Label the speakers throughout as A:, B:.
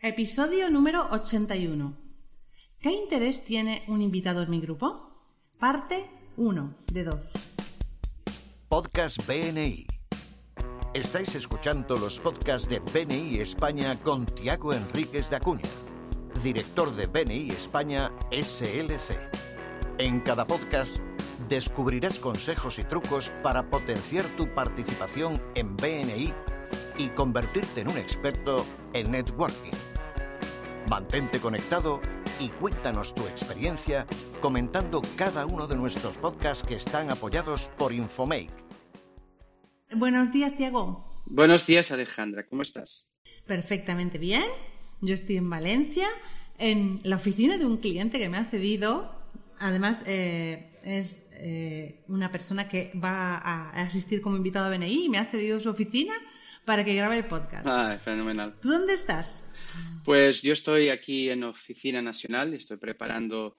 A: Episodio número 81. ¿Qué interés tiene un invitado en mi grupo? Parte 1 de 2.
B: Podcast BNI. Estáis escuchando los podcasts de BNI España con Tiago Enríquez de Acuña, director de BNI España SLC. En cada podcast descubrirás consejos y trucos para potenciar tu participación en BNI y convertirte en un experto en networking. Mantente conectado y cuéntanos tu experiencia comentando cada uno de nuestros podcasts que están apoyados por Infomake.
A: Buenos días, Tiago.
C: Buenos días, Alejandra. ¿Cómo estás?
A: Perfectamente bien. Yo estoy en Valencia, en la oficina de un cliente que me ha cedido. Además, eh, es eh, una persona que va a asistir como invitado a BNI y me ha cedido su oficina para que grabe el podcast.
C: Ah, fenomenal.
A: ¿Tú dónde estás?
C: Pues yo estoy aquí en Oficina Nacional, estoy preparando,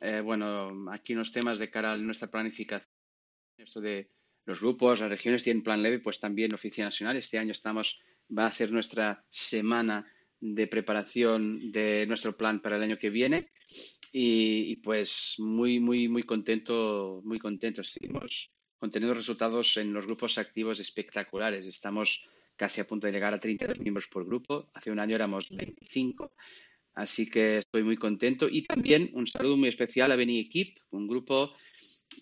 C: eh, bueno, aquí unos temas de cara a nuestra planificación, esto de los grupos, las regiones tienen plan leve, pues también Oficina Nacional. Este año estamos, va a ser nuestra semana de preparación de nuestro plan para el año que viene y, pues muy, muy, muy contento, muy contentos. Seguimos conteniendo resultados en los grupos activos espectaculares. Estamos casi a punto de llegar a 32 miembros por grupo. Hace un año éramos 25. Así que estoy muy contento. Y también un saludo muy especial a Beni Equip, un grupo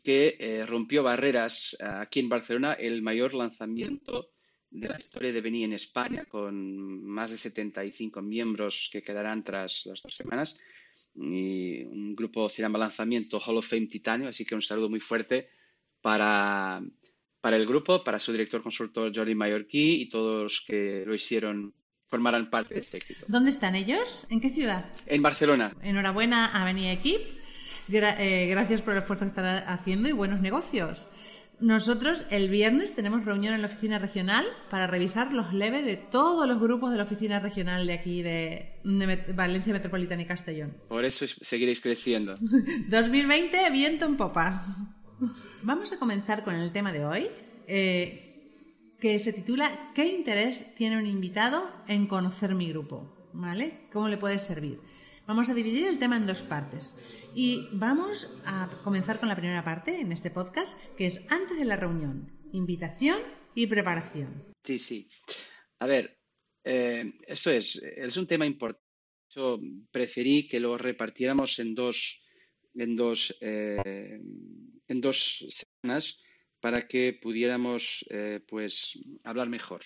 C: que eh, rompió barreras eh, aquí en Barcelona, el mayor lanzamiento de la historia de Beni en España, con más de 75 miembros que quedarán tras las dos semanas. Y un grupo se llama Lanzamiento Hall of Fame Titanio, así que un saludo muy fuerte para, para el grupo, para su director consultor Jordi Mallorquí y todos los que lo hicieron formarán parte de este éxito.
A: ¿Dónde están ellos? ¿En qué ciudad?
C: En Barcelona.
A: Enhorabuena a Avenida Equip. Gra eh, gracias por el esfuerzo que están haciendo y buenos negocios. Nosotros el viernes tenemos reunión en la oficina regional para revisar los leves de todos los grupos de la oficina regional de aquí de, de Valencia Metropolitana y Castellón.
C: Por eso seguiréis creciendo.
A: 2020, viento en popa. Vamos a comenzar con el tema de hoy, eh, que se titula ¿Qué interés tiene un invitado en conocer mi grupo? ¿Vale? ¿Cómo le puede servir? Vamos a dividir el tema en dos partes y vamos a comenzar con la primera parte en este podcast, que es antes de la reunión, invitación y preparación.
C: Sí, sí. A ver, eh, eso es, es un tema importante. Yo preferí que lo repartiéramos en dos, en dos, eh, en dos semanas para que pudiéramos eh, pues, hablar mejor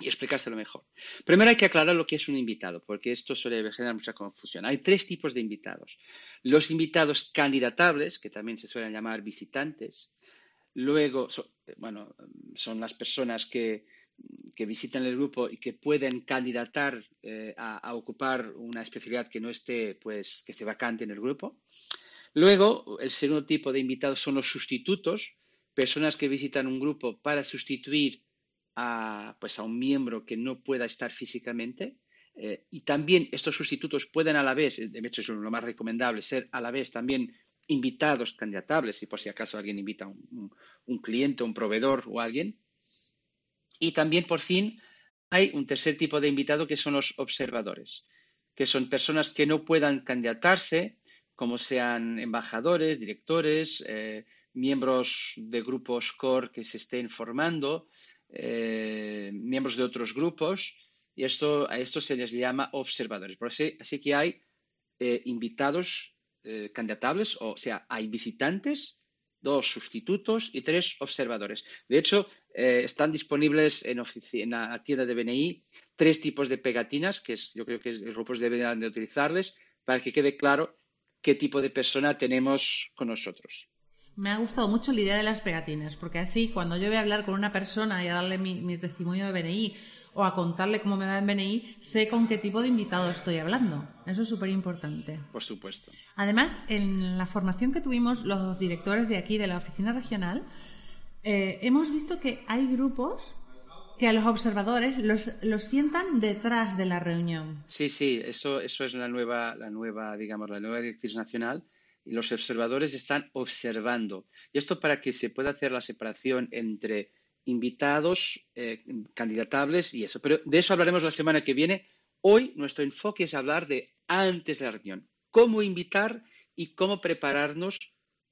C: y explicárselo mejor. Primero hay que aclarar lo que es un invitado, porque esto suele generar mucha confusión. Hay tres tipos de invitados. Los invitados candidatables, que también se suelen llamar visitantes. Luego, so, bueno, son las personas que, que, visitan el grupo y que pueden candidatar eh, a, ocupar una especialidad que no esté, pues, que esté vacante en el grupo. Luego, el segundo tipo de invitados son los sustitutos, personas que visitan un grupo para sustituir a, pues, a un miembro que no pueda estar físicamente. Eh, y también estos sustitutos pueden a la vez, de hecho es lo más recomendable, ser a la vez también invitados candidatables, si por si acaso alguien invita a un, un cliente, un proveedor o alguien. Y también, por fin, hay un tercer tipo de invitado que son los observadores, que son personas que no puedan candidatarse, como sean embajadores, directores, eh, miembros de grupos core que se estén formando, eh, miembros de otros grupos, y esto, a esto se les llama observadores. Por así, que hay eh, invitados candidatables, o sea, hay visitantes, dos sustitutos y tres observadores. De hecho, eh, están disponibles en, la tienda de BNI tres tipos de pegatinas, que es, yo creo que los grupos deberían de utilizarles, para que quede claro qué tipo de persona tenemos con nosotros.
A: Me ha gustado mucho la idea de las pegatinas, porque así cuando yo voy a hablar con una persona y a darle mi, mi, testimonio de BNI o a contarle cómo me va en BNI, sé con qué tipo de invitado estoy hablando. Eso es súper importante.
C: Por supuesto.
A: Además, en la formación que tuvimos los directores de aquí, de la oficina regional, eh, hemos visto que hay grupos que a los observadores los, los, sientan detrás de la reunión.
C: Sí, sí, eso, eso es la nueva, la nueva, digamos, la nueva directriz nacional y los observadores están observando. Y esto para que se pueda hacer la separación entre invitados, eh, candidatables y eso. Pero de eso hablaremos la semana que viene Hoy nuestro enfoque es hablar de antes de la reunión, cómo invitar y cómo prepararnos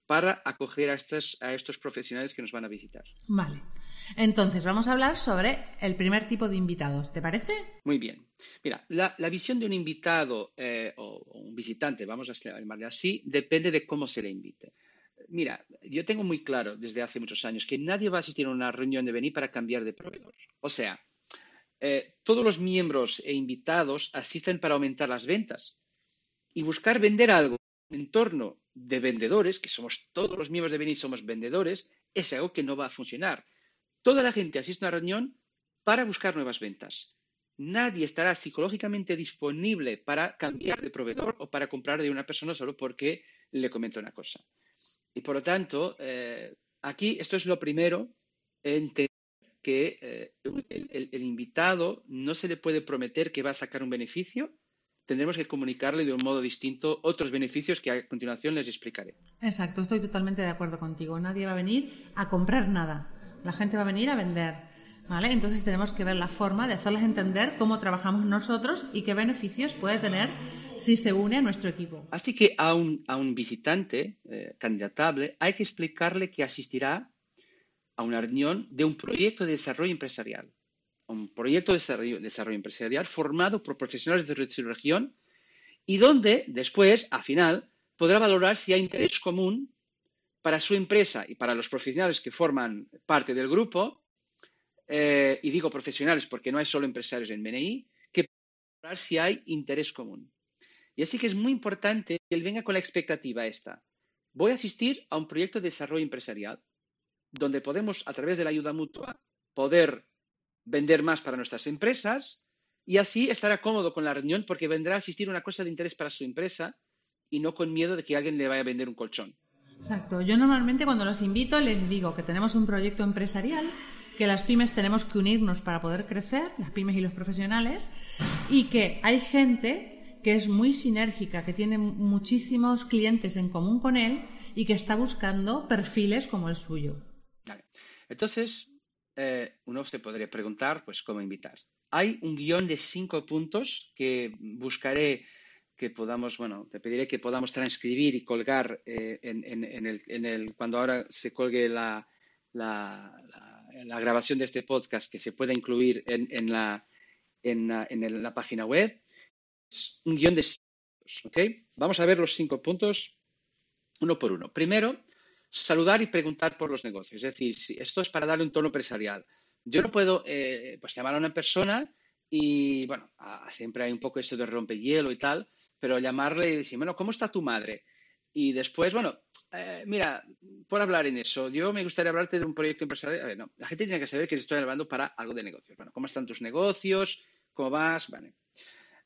C: para acoger a estos, a estos profesionales que nos van a visitar.
A: Vale. Entonces, vamos a hablar sobre el primer tipo de invitados. ¿Te parece?
C: Muy bien. Mira, la, visión de un invitado eh, o, un visitante, vamos a llamarle así, depende de cómo se le invite. Mira, yo tengo muy claro desde hace muchos años que nadie va a asistir a una reunión de venir para cambiar de proveedor. O sea, eh, todos los miembros e invitados asisten para aumentar las ventas y buscar vender algo en entorno de vendedores, que somos todos los miembros de Beni somos vendedores, es algo que no va a funcionar. Toda la gente asiste a una reunión para buscar nuevas ventas. Nadie estará psicológicamente disponible para cambiar de proveedor o para comprar de una persona solo porque le comento una cosa. Y por lo tanto, eh, aquí esto es lo primero, entender que eh, el invitado no se le puede prometer que va a sacar un beneficio tendremos que comunicarle de un modo distinto otros beneficios que a continuación les explicaré.
A: Exacto, estoy totalmente de acuerdo contigo. Nadie va a venir a comprar nada. La gente va a venir a vender. ¿Vale? Entonces tenemos que ver la forma de hacerles entender cómo trabajamos nosotros y qué beneficios puede tener si se une a nuestro equipo.
C: Así que a un, a un visitante eh, candidatable hay que explicarle que asistirá a una reunión de un proyecto de desarrollo empresarial un proyecto de desarrollo, empresarial formado por profesionales de su región y donde después, al final, podrá valorar si hay interés común para su empresa y para los profesionales que forman parte del grupo, eh, y digo profesionales porque no hay solo empresarios en BNI, que si hay interés común. Y así que es muy importante que él venga con la expectativa esta. Voy a asistir a un proyecto de desarrollo empresarial donde podemos, a través de la ayuda mutua, poder vender más para nuestras empresas y así estará cómodo con la reunión porque vendrá a asistir a una cosa de interés para su empresa y no con miedo de que alguien le vaya a vender un colchón.
A: Exacto. Yo normalmente cuando los invito les digo que tenemos un proyecto empresarial, que las pymes tenemos que unirnos para poder crecer, las pymes y los profesionales, y que hay gente que es muy sinérgica, que tiene muchísimos clientes en común con él y que está buscando perfiles como el suyo.
C: Entonces, eh, uno se podría preguntar, pues, cómo invitar. Hay un guion de cinco puntos que buscaré que podamos, bueno, te pediré que podamos transcribir y colgar eh, en, el, cuando ahora se colgue la, la, grabación de este podcast, que se pueda incluir en, la, en, la, página web. Un guion de cinco ¿ok? Vamos a ver los cinco puntos uno por uno. Primero, saludar y preguntar por los negocios. Es decir, si esto es para darle un tono empresarial. Yo no puedo eh, pues llamar a una persona y, bueno, siempre hay un poco eso de rompehielo y tal, pero llamarle y decir, bueno, ¿cómo está tu madre? Y después, bueno, eh, mira, por hablar en eso, yo me gustaría hablarte de un proyecto empresarial. A ver, no, la gente tiene que saber que estoy hablando para algo de negocios. Bueno, ¿cómo están tus negocios? ¿Cómo vas? Vale.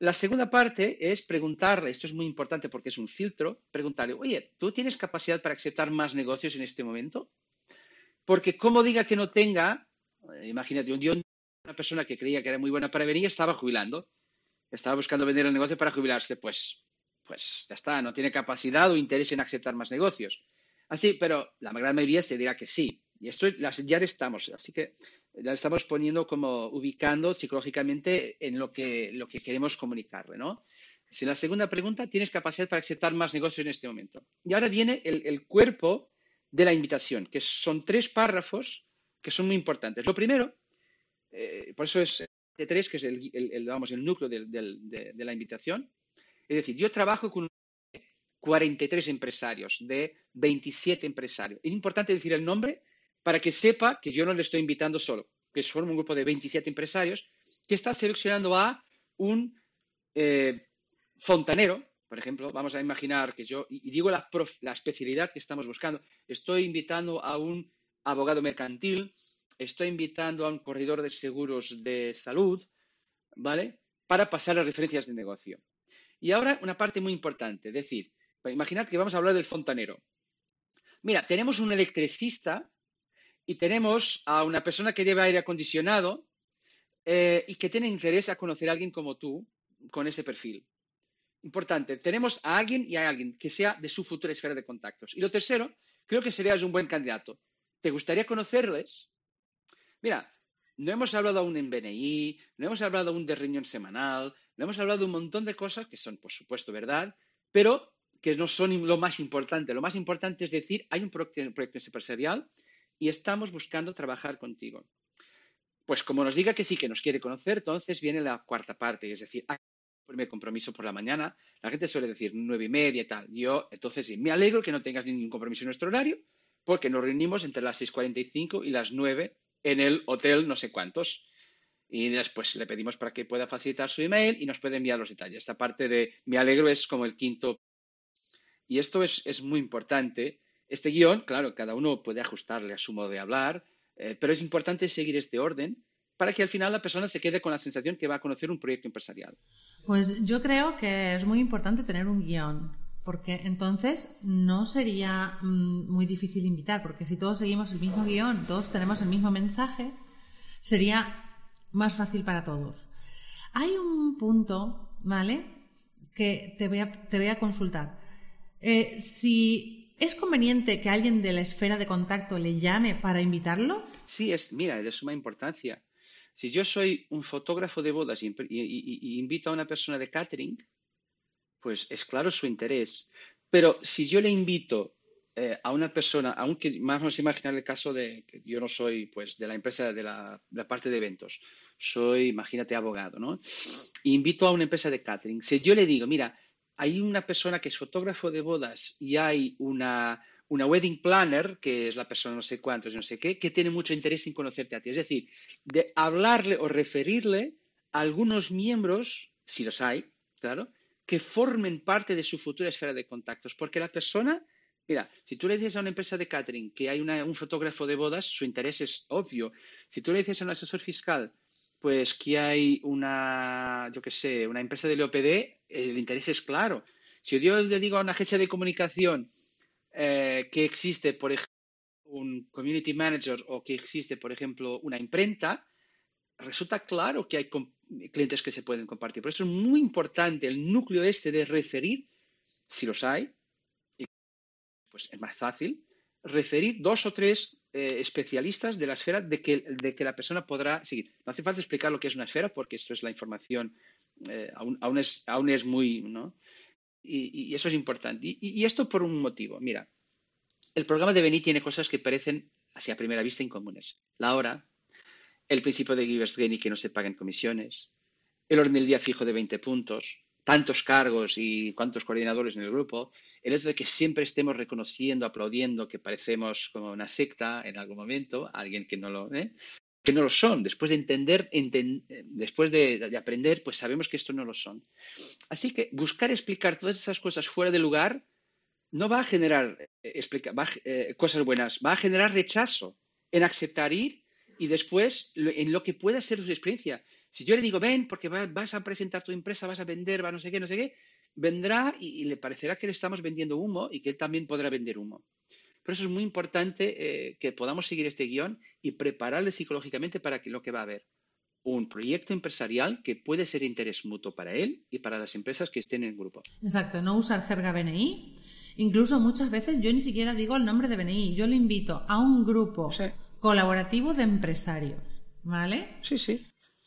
C: La segunda parte es preguntarle, esto es muy importante porque es un filtro, preguntarle, oye, ¿tú tienes capacidad para aceptar más negocios en este momento? Porque como diga que no tenga, eh, imagínate, un día una persona que creía que era muy buena para venir estaba jubilando, estaba buscando vender el negocio para jubilarse, pues, pues ya está, no tiene capacidad o interés en aceptar más negocios. Así, pero la gran mayoría se dirá que sí. Y esto ya estamos, así que ya estamos poniendo como ubicando psicológicamente en lo que, lo que queremos comunicarle, ¿no? Si la segunda pregunta, ¿tienes capacidad para aceptar más negocios en este momento? Y ahora viene el, cuerpo de la invitación, que son tres párrafos que son muy importantes. Lo primero, eh, por eso es de tres, que es el, el, vamos, el núcleo de, de, la invitación. Es decir, yo trabajo con 43 empresarios, de 27 empresarios. Es importante decir el nombre para que sepa que yo no le estoy invitando solo, que forma un grupo de 27 empresarios que está seleccionando a un eh, fontanero, por ejemplo, vamos a imaginar que yo, y digo la, la especialidad que estamos buscando, estoy invitando a un abogado mercantil, estoy invitando a un corredor de seguros de salud, ¿vale? Para pasar a referencias de negocio. Y ahora una parte muy importante, es decir, imaginad que vamos a hablar del fontanero. Mira, tenemos un electricista y tenemos a una persona que lleva aire acondicionado eh, y que tiene interés a conocer a alguien como tú con ese perfil. Importante, tenemos a alguien y a alguien que sea de su futura esfera de contactos. Y lo tercero, creo que serías un buen candidato. ¿Te gustaría conocerles? Mira, no hemos hablado aún en BNI, no hemos hablado aún de reunión semanal, Le hemos hablado de un montón de cosas que son, por supuesto, verdad, pero que no son lo más importante. Lo más importante es decir, hay un proyecto, proyecto empresarial y estamos buscando trabajar contigo. Pues como nos diga que sí, que nos quiere conocer, entonces viene la cuarta parte, es decir, hay un primer compromiso por la mañana. La gente suele decir nueve y media y tal. Yo, entonces, me alegro que no tengas ningún compromiso en nuestro horario, porque nos reunimos entre las 6.45 y las 9 en el hotel no sé cuántos. Y después le pedimos para que pueda facilitar su email y nos puede enviar los detalles. Esta parte de me alegro es como el quinto. Y esto es, es muy importante. Este guion, claro, cada uno puede ajustarle a su modo de hablar, eh, pero es importante seguir este orden para que al final la persona se quede con la sensación que va a conocer un proyecto empresarial.
A: Pues yo creo que es muy importante tener un guion, porque entonces no sería mm, muy difícil invitar, porque si todos seguimos el mismo guion, todos tenemos el mismo mensaje, sería más fácil para todos. Hay un punto, ¿vale? Que te voy a, te voy a consultar. Eh, si ¿Es conveniente que alguien de la esfera de contacto le llame para invitarlo?
C: Sí, es, mira, es de suma importancia. Si yo soy un fotógrafo de bodas y, invito a una persona de catering, pues es claro su interés. Pero si yo le invito eh, a una persona, aunque vamos a imaginar el caso de que yo no soy pues de la empresa de la, de la, parte de eventos, soy, imagínate, abogado, ¿no? invito a una empresa de catering. Si yo le digo, mira, hay una persona que es fotógrafo de bodas y hay una, una wedding planner, que es la persona no sé cuántos, no sé qué, que tiene mucho interés en conocerte a ti. Es decir, de hablarle o referirle a algunos miembros, si los hay, claro, que formen parte de su futura esfera de contactos. Porque la persona, mira, si tú le dices a una empresa de catering que hay un fotógrafo de bodas, su interés es obvio. Si tú le dices a un asesor fiscal pues que hay una, yo qué sé, una empresa del OPD, el interés es claro. Si yo le digo a una agencia de comunicación eh, que existe, por ejemplo, un community manager o que existe, por ejemplo, una imprenta, resulta claro que hay clientes que se pueden compartir. Por eso es muy importante el núcleo este de referir, si los hay, pues es más fácil, referir dos o tres eh, especialistas de la esfera de que, la persona podrá seguir. No hace falta explicar lo que es una esfera porque esto es la información, eh, aún, aún, es, aún, es, muy, ¿no? Y, y eso es importante. Y, y, esto por un motivo. Mira, el programa de Beni tiene cosas que parecen, así a primera vista, incomunes. La hora, el principio de Givers Gain y que no se paguen comisiones, el orden del día fijo de 20 puntos, tantos cargos y cuántos coordinadores en el grupo, el hecho de que siempre estemos reconociendo, aplaudiendo que parecemos como una secta en algún momento, alguien que no lo, ¿eh? que no lo son. Después de entender, después de, aprender, pues sabemos que esto no lo son. Así que buscar explicar todas esas cosas fuera de lugar no va a generar eh, eh, cosas buenas, va a generar rechazo en aceptar ir y después en lo que pueda ser su experiencia. Si yo le digo, ven, porque vas a presentar tu empresa, vas a vender, va no sé qué, no sé qué, vendrá y, le parecerá que le estamos vendiendo humo y que él también podrá vender humo. Por eso es muy importante eh, que podamos seguir este guion y prepararle psicológicamente para que lo que va a haber un proyecto empresarial que puede ser interés mutuo para él y para las empresas que estén en el grupo.
A: Exacto, no usar jerga BNI. Incluso muchas veces yo ni siquiera digo el nombre de BNI, yo le invito a un grupo colaborativo de empresarios. ¿Vale?
C: Sí, sí.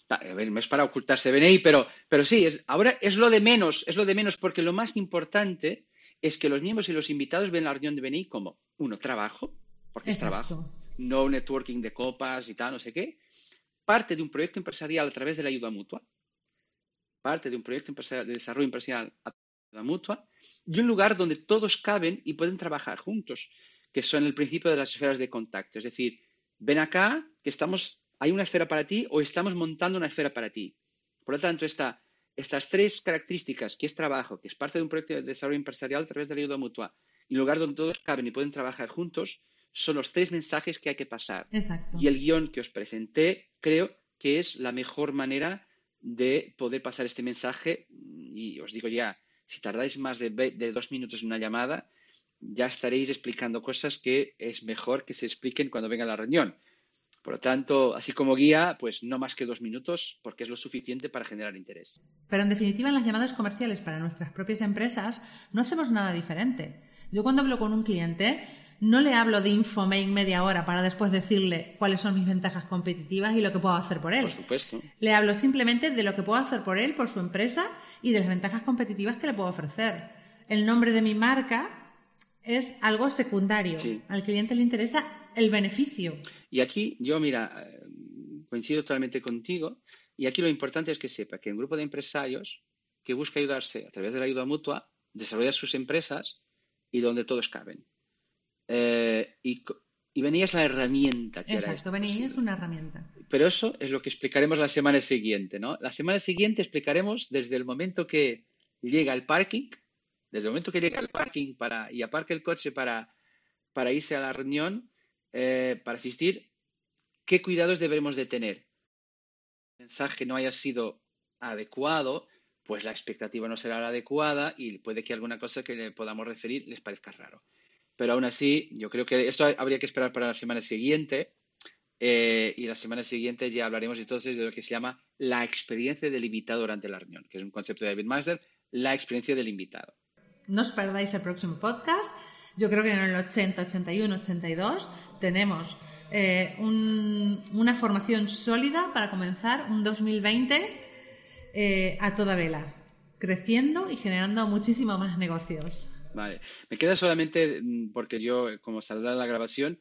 C: A ver, no es para ocultarse BNI, pero, pero sí, es, ahora es lo de menos, es lo de menos, porque lo más importante es que los miembros y los invitados ven la reunión de BNI como, uno, trabajo, porque es trabajo, no networking de copas y tal, no sé qué, parte de un proyecto empresarial a través de la ayuda mutua, parte de un proyecto de desarrollo empresarial a través de la ayuda mutua, y un lugar donde todos caben y pueden trabajar juntos, que son el principio de las esferas de contacto. Es decir, ven acá, que estamos hay una esfera para ti o estamos montando una esfera para ti. Por lo tanto, estas tres características, que es trabajo, que es parte de un proyecto de desarrollo empresarial a través de la ayuda mutua, y lugar donde todos caben y pueden trabajar juntos, son los tres mensajes que hay que pasar.
A: Exacto.
C: Y el guion que os presenté creo que es la mejor manera de poder pasar este mensaje. Y os digo ya, si tardáis más de, de dos minutos en una llamada, ya estaréis explicando cosas que es mejor que se expliquen cuando venga la reunión. Por lo tanto, así como guía, pues no más que dos minutos, porque es lo suficiente para generar interés.
A: Pero en definitiva, en las llamadas comerciales para nuestras propias empresas no hacemos nada diferente. Yo cuando hablo con un cliente, no le hablo de Infomake media hora para después decirle cuáles son mis ventajas competitivas y lo que puedo hacer por él.
C: Por supuesto.
A: Le hablo simplemente de lo que puedo hacer por él, por su empresa y de las ventajas competitivas que le puedo ofrecer. El nombre de mi marca es algo secundario.
C: Sí.
A: Al cliente le interesa el beneficio.
C: Y aquí yo, mira, eh, coincido totalmente contigo. Y aquí lo importante es que sepa que un grupo de empresarios que busca ayudarse a través de la ayuda mutua desarrolla sus empresas y donde todos caben. Eh, y, y es la herramienta que
A: Exacto,
C: esto
A: Beni es una herramienta.
C: Pero eso es lo que explicaremos la semana siguiente, ¿no? La semana siguiente explicaremos desde el momento que llega al parking, desde el momento que llega al parking para, y aparca el coche para, para irse a la reunión, eh, para asistir, qué cuidados debemos de tener. El mensaje no haya sido adecuado, pues la expectativa no será la adecuada y puede que alguna cosa que le podamos referir les parezca raro. Pero aún así, yo creo que esto habría que esperar para la semana siguiente. eh, y la semana siguiente ya hablaremos entonces de lo que se llama la experiencia del invitado durante la reunión, que es un concepto de David Master, la experiencia del invitado.
A: No os perdáis el próximo podcast. Yo creo que en el 80, 81, 82 tenemos eh, un- una formación sólida para comenzar un 2020 eh, a toda vela, creciendo y generando muchísimo más negocios.
C: Vale. Me queda solamente, mm, porque yo, como saldrá la grabación,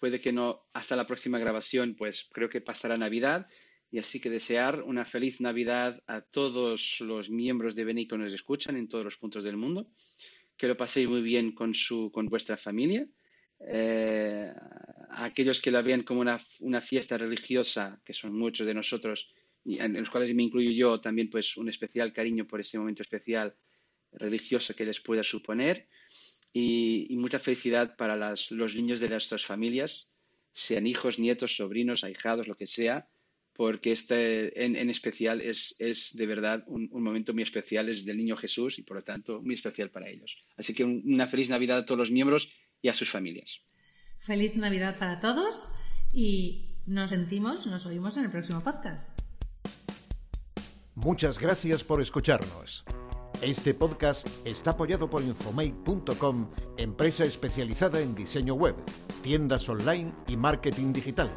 C: puede que no, hasta la próxima grabación, pues creo que pasará Navidad. Y así que desear una feliz Navidad a todos los miembros de Beni que nos escuchan en todos los puntos del mundo. Que lo paséis muy bien con, su, con vuestra familia. Eh, a aquellos que la vean como una, una fiesta religiosa, que son muchos de nosotros, y en los cuales me incluyo yo, también pues un especial cariño por ese momento especial religioso que les pueda suponer y, mucha felicidad para los niños de nuestras familias, sean hijos, nietos, sobrinos, ahijados, lo que sea, porque este en, en especial es, es de verdad un, un momento muy especial, es del niño Jesús y por lo tanto muy especial para ellos. Así que un- una feliz Navidad a todos los miembros y a sus familias.
A: Feliz Navidad para todos y nos sentimos, nos oímos en el próximo podcast.
B: Muchas gracias por escucharnos. Este podcast está apoyado por Infomake.com, empresa especializada en diseño web, tiendas online y marketing digital.